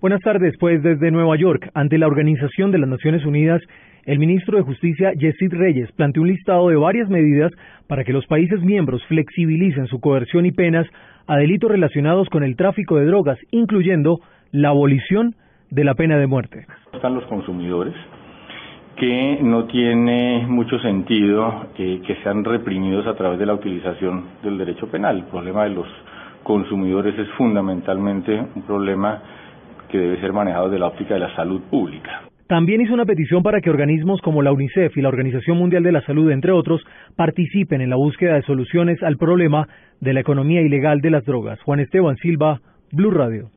Buenas tardes, pues desde Nueva York, ante la Organización de las Naciones Unidas, el ministro de Justicia, Yesid Reyes, planteó un listado de varias medidas para que los países miembros flexibilicen su coerción y penas a delitos relacionados con el tráfico de drogas, incluyendo la abolición de la pena de muerte. Están los consumidores, que no tiene mucho sentido eh, que sean reprimidos a través de la utilización del derecho penal. El problema de los consumidores es fundamentalmente un problema que debe ser manejado desde la óptica de la salud pública. También hizo una petición para que organismos como la UNICEF y la Organización Mundial de la Salud, entre otros, participen en la búsqueda de soluciones al problema de la economía ilegal de las drogas. Juan Esteban Silva, Blue Radio.